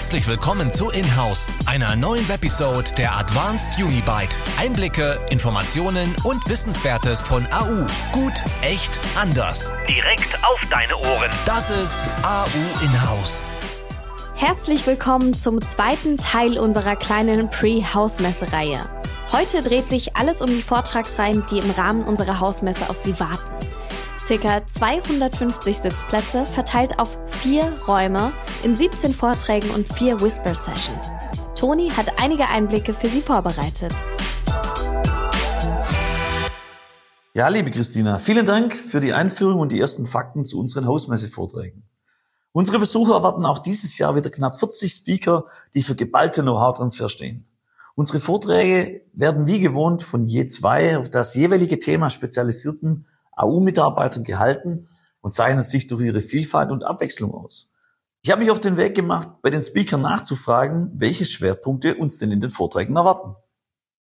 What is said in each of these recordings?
Herzlich willkommen zu Inhouse, einer neuen Webisode der Advanced Unibyte. Einblicke, Informationen und Wissenswertes von AU. Gut, echt, anders. Direkt auf deine Ohren. Das ist AU Inhouse. Herzlich willkommen zum zweiten Teil unserer kleinen Pre-Hausmesse-Reihe. Heute dreht sich alles um die Vortragsreihen, die im Rahmen unserer Hausmesse auf Sie warten ca. 250 Sitzplätze verteilt auf vier Räume in 17 Vorträgen und vier Whisper Sessions. Toni hat einige Einblicke für Sie vorbereitet. Ja, liebe Christina, vielen Dank für die Einführung und die ersten Fakten zu unseren Hausmesse-Vorträgen. Unsere Besucher erwarten auch dieses Jahr wieder knapp 40 Speaker, die für geballte Know-how-Transfer stehen. Unsere Vorträge werden wie gewohnt von je zwei auf das jeweilige Thema spezialisierten AU-Mitarbeitern gehalten und zeichnet sich durch ihre Vielfalt und Abwechslung aus. Ich habe mich auf den Weg gemacht, bei den Speakern nachzufragen, welche Schwerpunkte uns denn in den Vorträgen erwarten.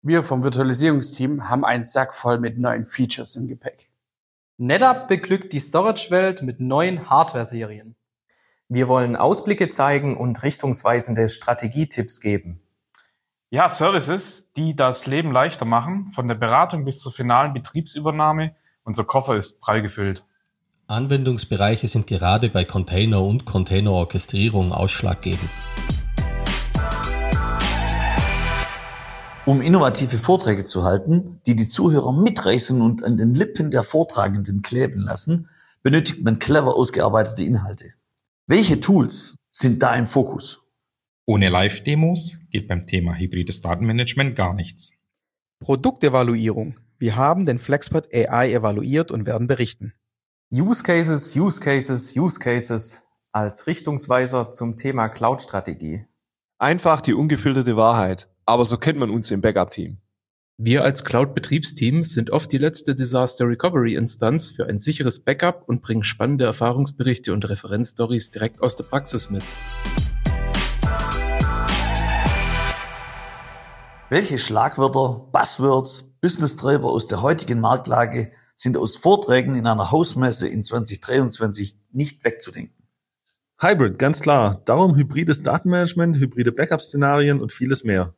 Wir vom Virtualisierungsteam haben einen Sack voll mit neuen Features im Gepäck. NetApp beglückt die Storage-Welt mit neuen Hardware-Serien. Wir wollen Ausblicke zeigen und richtungsweisende Strategietipps geben. Ja, Services, die das Leben leichter machen, von der Beratung bis zur finalen Betriebsübernahme unser Koffer ist prall gefüllt. Anwendungsbereiche sind gerade bei Container und Containerorchestrierung ausschlaggebend. Um innovative Vorträge zu halten, die die Zuhörer mitreißen und an den Lippen der Vortragenden kleben lassen, benötigt man clever ausgearbeitete Inhalte. Welche Tools sind da im Fokus? Ohne Live-Demos geht beim Thema hybrides Datenmanagement gar nichts. Produktevaluierung wir haben den FlexPod AI evaluiert und werden berichten. Use Cases, Use Cases, Use Cases als Richtungsweiser zum Thema Cloud-Strategie. Einfach die ungefilterte Wahrheit, aber so kennt man uns im Backup-Team. Wir als Cloud-Betriebsteam sind oft die letzte Disaster Recovery-Instanz für ein sicheres Backup und bringen spannende Erfahrungsberichte und Referenzstories direkt aus der Praxis mit. Welche Schlagwörter, Buzzwords, Business-Treiber aus der heutigen Marktlage sind aus Vorträgen in einer Hausmesse in 2023 nicht wegzudenken. Hybrid, ganz klar. Darum hybrides Datenmanagement, hybride Backup-Szenarien und vieles mehr.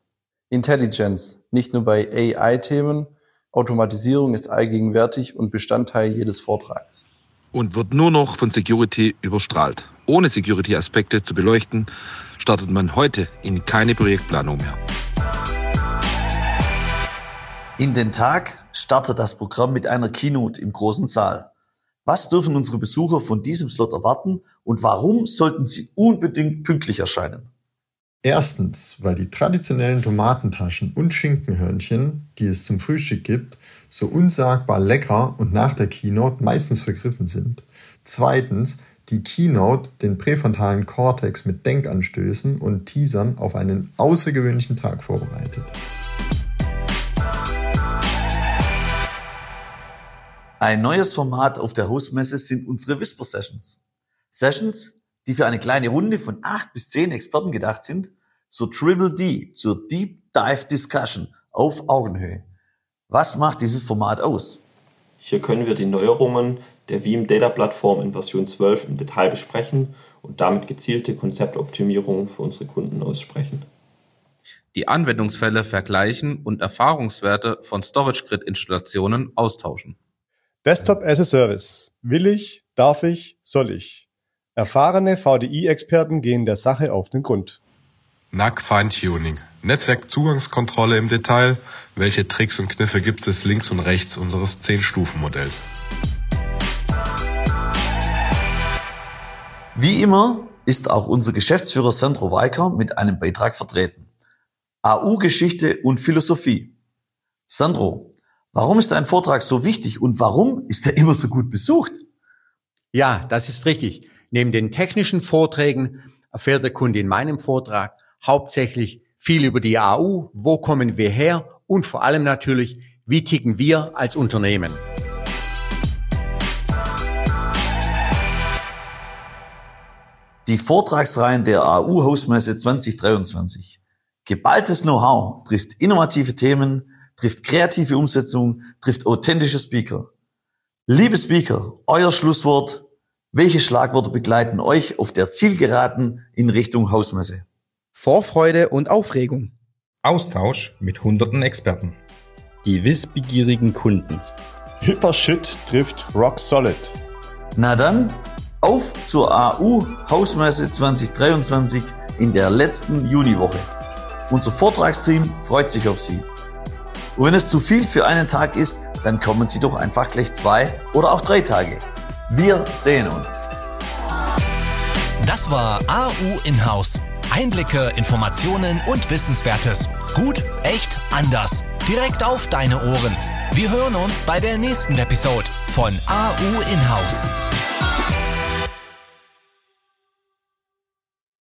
Intelligence, nicht nur bei AI-Themen. Automatisierung ist allgegenwärtig und Bestandteil jedes Vortrags. Und wird nur noch von Security überstrahlt. Ohne Security-Aspekte zu beleuchten, startet man heute in keine Projektplanung mehr. In den Tag startet das Programm mit einer Keynote im großen Saal. Was dürfen unsere Besucher von diesem Slot erwarten und warum sollten sie unbedingt pünktlich erscheinen? Erstens, weil die traditionellen Tomatentaschen und Schinkenhörnchen, die es zum Frühstück gibt, so unsagbar lecker und nach der Keynote meistens vergriffen sind. Zweitens, die Keynote den präfrontalen Kortex mit Denkanstößen und Teasern auf einen außergewöhnlichen Tag vorbereitet. Ein neues Format auf der Hostmesse sind unsere Whisper Sessions. Sessions, die für eine kleine Runde von acht bis zehn Experten gedacht sind, zur Triple D, zur Deep Dive Discussion auf Augenhöhe. Was macht dieses Format aus? Hier können wir die Neuerungen der Veeam Data Plattform in Version 12 im Detail besprechen und damit gezielte Konzeptoptimierungen für unsere Kunden aussprechen. Die Anwendungsfälle vergleichen und Erfahrungswerte von Storage Grid Installationen austauschen. Desktop as a Service. Will ich, darf ich, soll ich. Erfahrene VDI-Experten gehen der Sache auf den Grund. NAC Feintuning. Netzwerkzugangskontrolle im Detail. Welche Tricks und Kniffe gibt es links und rechts unseres 10-Stufen-Modells? Wie immer ist auch unser Geschäftsführer Sandro Weiker mit einem Beitrag vertreten. AU-Geschichte und Philosophie. Sandro, Warum ist ein Vortrag so wichtig und warum ist er immer so gut besucht? Ja, das ist richtig. Neben den technischen Vorträgen erfährt der Kunde in meinem Vortrag hauptsächlich viel über die AU, wo kommen wir her und vor allem natürlich, wie ticken wir als Unternehmen. Die Vortragsreihen der AU Hausmesse 2023. Geballtes Know-how trifft innovative Themen, trifft kreative Umsetzung, trifft authentische Speaker. Liebe Speaker, euer Schlusswort. Welche Schlagworte begleiten euch auf der Zielgeraden in Richtung Hausmesse? Vorfreude und Aufregung. Austausch mit hunderten Experten. Die wissbegierigen Kunden. Hippershit trifft Rock Solid. Na dann, auf zur AU Hausmesse 2023 in der letzten Juniwoche. Unser Vortragsteam freut sich auf Sie. Und wenn es zu viel für einen Tag ist, dann kommen Sie doch einfach gleich zwei oder auch drei Tage. Wir sehen uns. Das war AU Inhouse. Einblicke, Informationen und Wissenswertes. Gut, echt, anders. Direkt auf deine Ohren. Wir hören uns bei der nächsten Episode von AU Inhouse.